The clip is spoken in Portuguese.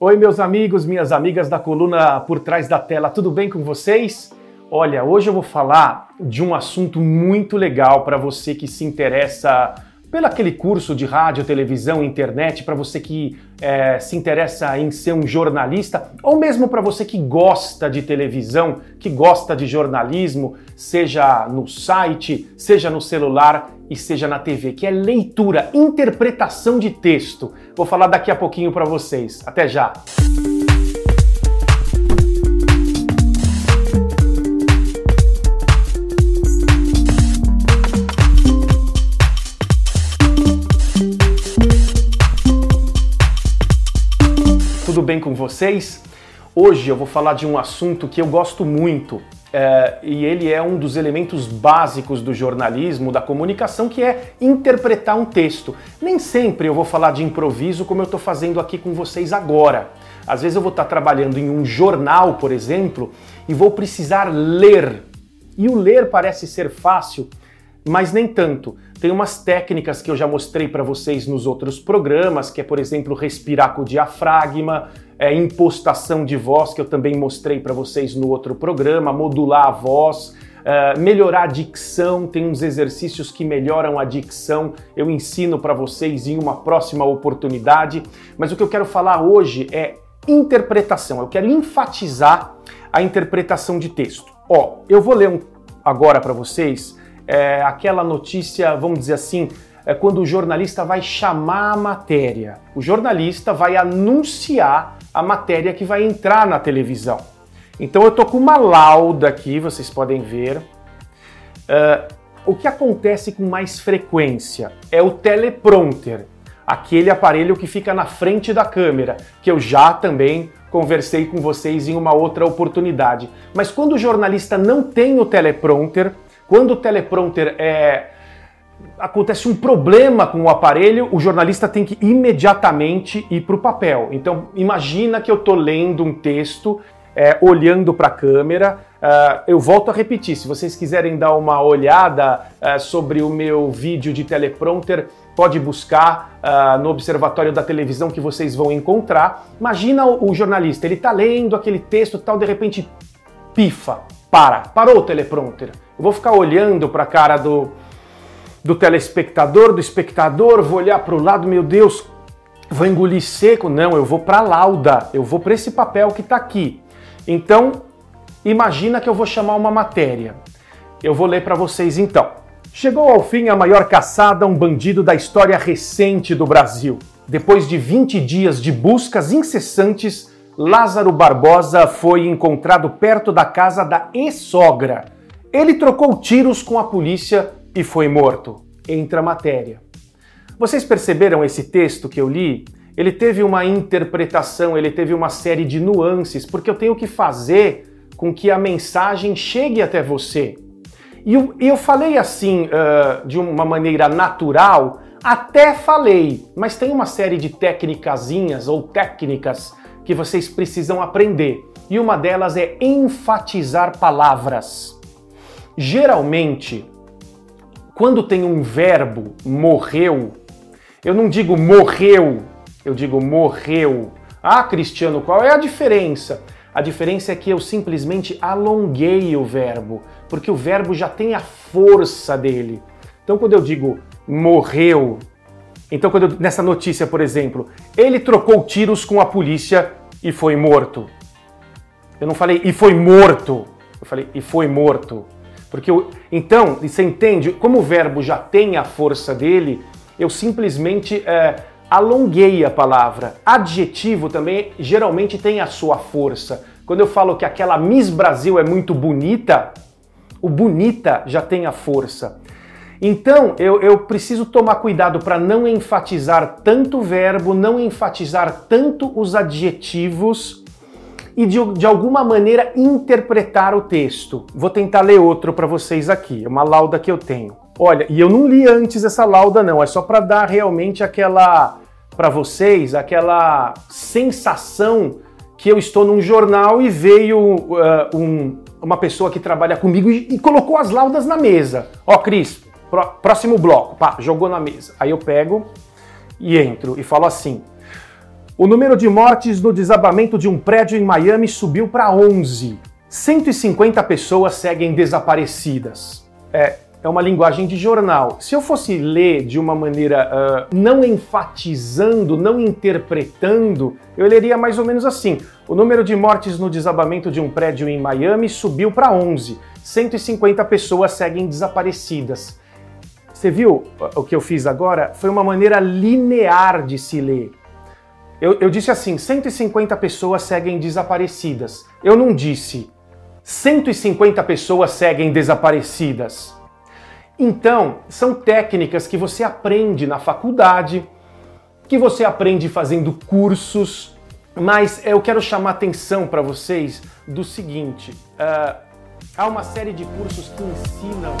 Oi, meus amigos, minhas amigas da coluna Por Trás da Tela, tudo bem com vocês? Olha, hoje eu vou falar de um assunto muito legal para você que se interessa pelo aquele curso de rádio, televisão, internet, para você que é, se interessa em ser um jornalista, ou mesmo para você que gosta de televisão, que gosta de jornalismo, seja no site, seja no celular e seja na TV, que é leitura, interpretação de texto. Vou falar daqui a pouquinho para vocês. Até já! tudo bem com vocês? Hoje eu vou falar de um assunto que eu gosto muito é, e ele é um dos elementos básicos do jornalismo, da comunicação, que é interpretar um texto. Nem sempre eu vou falar de improviso como eu estou fazendo aqui com vocês agora. Às vezes eu vou estar trabalhando em um jornal, por exemplo, e vou precisar ler. E o ler parece ser fácil, mas nem tanto. Tem umas técnicas que eu já mostrei para vocês nos outros programas, que é, por exemplo, respirar com o diafragma, é, impostação de voz, que eu também mostrei para vocês no outro programa, modular a voz, é, melhorar a dicção, tem uns exercícios que melhoram a dicção, eu ensino para vocês em uma próxima oportunidade, mas o que eu quero falar hoje é interpretação, eu quero enfatizar a interpretação de texto. Ó, eu vou ler um, agora para vocês é, aquela notícia, vamos dizer assim, é quando o jornalista vai chamar a matéria. O jornalista vai anunciar a matéria que vai entrar na televisão. Então eu tô com uma lauda aqui, vocês podem ver. Uh, o que acontece com mais frequência é o teleprompter, aquele aparelho que fica na frente da câmera, que eu já também conversei com vocês em uma outra oportunidade. Mas quando o jornalista não tem o teleprompter, quando o teleprompter é acontece um problema com o aparelho, o jornalista tem que imediatamente ir para o papel. Então, imagina que eu estou lendo um texto, é, olhando para a câmera. Uh, eu volto a repetir: se vocês quiserem dar uma olhada uh, sobre o meu vídeo de teleprompter, pode buscar uh, no observatório da televisão que vocês vão encontrar. Imagina o, o jornalista, ele está lendo aquele texto tal, de repente pifa, para, parou o teleprompter. Eu vou ficar olhando para a cara do, do telespectador, do espectador, vou olhar para o lado, meu Deus, vou engolir seco. Não, eu vou para a lauda, eu vou para esse papel que está aqui. Então, imagina que eu vou chamar uma matéria. Eu vou ler para vocês então. Chegou ao fim a maior caçada a um bandido da história recente do Brasil. Depois de 20 dias de buscas incessantes, Lázaro Barbosa foi encontrado perto da casa da ex-sogra ele trocou tiros com a polícia e foi morto. Entra a matéria. Vocês perceberam esse texto que eu li? Ele teve uma interpretação, ele teve uma série de nuances, porque eu tenho que fazer com que a mensagem chegue até você. E eu, eu falei assim, uh, de uma maneira natural, até falei, mas tem uma série de técnicazinhas ou técnicas que vocês precisam aprender. E uma delas é enfatizar palavras. Geralmente, quando tem um verbo morreu, eu não digo morreu, eu digo morreu. Ah, Cristiano, qual é a diferença? A diferença é que eu simplesmente alonguei o verbo, porque o verbo já tem a força dele. Então, quando eu digo morreu, então quando eu, nessa notícia, por exemplo, ele trocou tiros com a polícia e foi morto. Eu não falei e foi morto, eu falei e foi morto. Porque eu, então, você entende, como o verbo já tem a força dele, eu simplesmente é, alonguei a palavra. Adjetivo também geralmente tem a sua força. Quando eu falo que aquela Miss Brasil é muito bonita, o bonita já tem a força. Então, eu, eu preciso tomar cuidado para não enfatizar tanto o verbo, não enfatizar tanto os adjetivos e de, de alguma maneira interpretar o texto. Vou tentar ler outro para vocês aqui, é uma lauda que eu tenho. Olha, e eu não li antes essa lauda não, é só para dar realmente aquela para vocês aquela sensação que eu estou num jornal e veio uh, um, uma pessoa que trabalha comigo e, e, colocou as laudas na mesa. Ó, Cris, próximo bloco, pá, jogou na mesa. Aí eu pego e entro e falo assim: O número de mortes no desabamento de um prédio em Miami subiu para 11. 150 pessoas seguem desaparecidas. É, é uma linguagem de jornal. Se eu fosse ler de uma maneira uh, não enfatizando, não interpretando, eu leria mais ou menos assim: o número de mortes no desabamento de um prédio em Miami subiu para 11. 150 pessoas seguem desaparecidas. Você viu o que eu fiz agora? Foi uma maneira linear de se ler. Eu, eu disse assim: 150 pessoas seguem desaparecidas. Eu não disse 150 pessoas seguem desaparecidas. Então, são técnicas que você aprende na faculdade, que você aprende fazendo cursos, mas eu quero chamar atenção para vocês do seguinte: uh, há uma série de cursos que ensinam.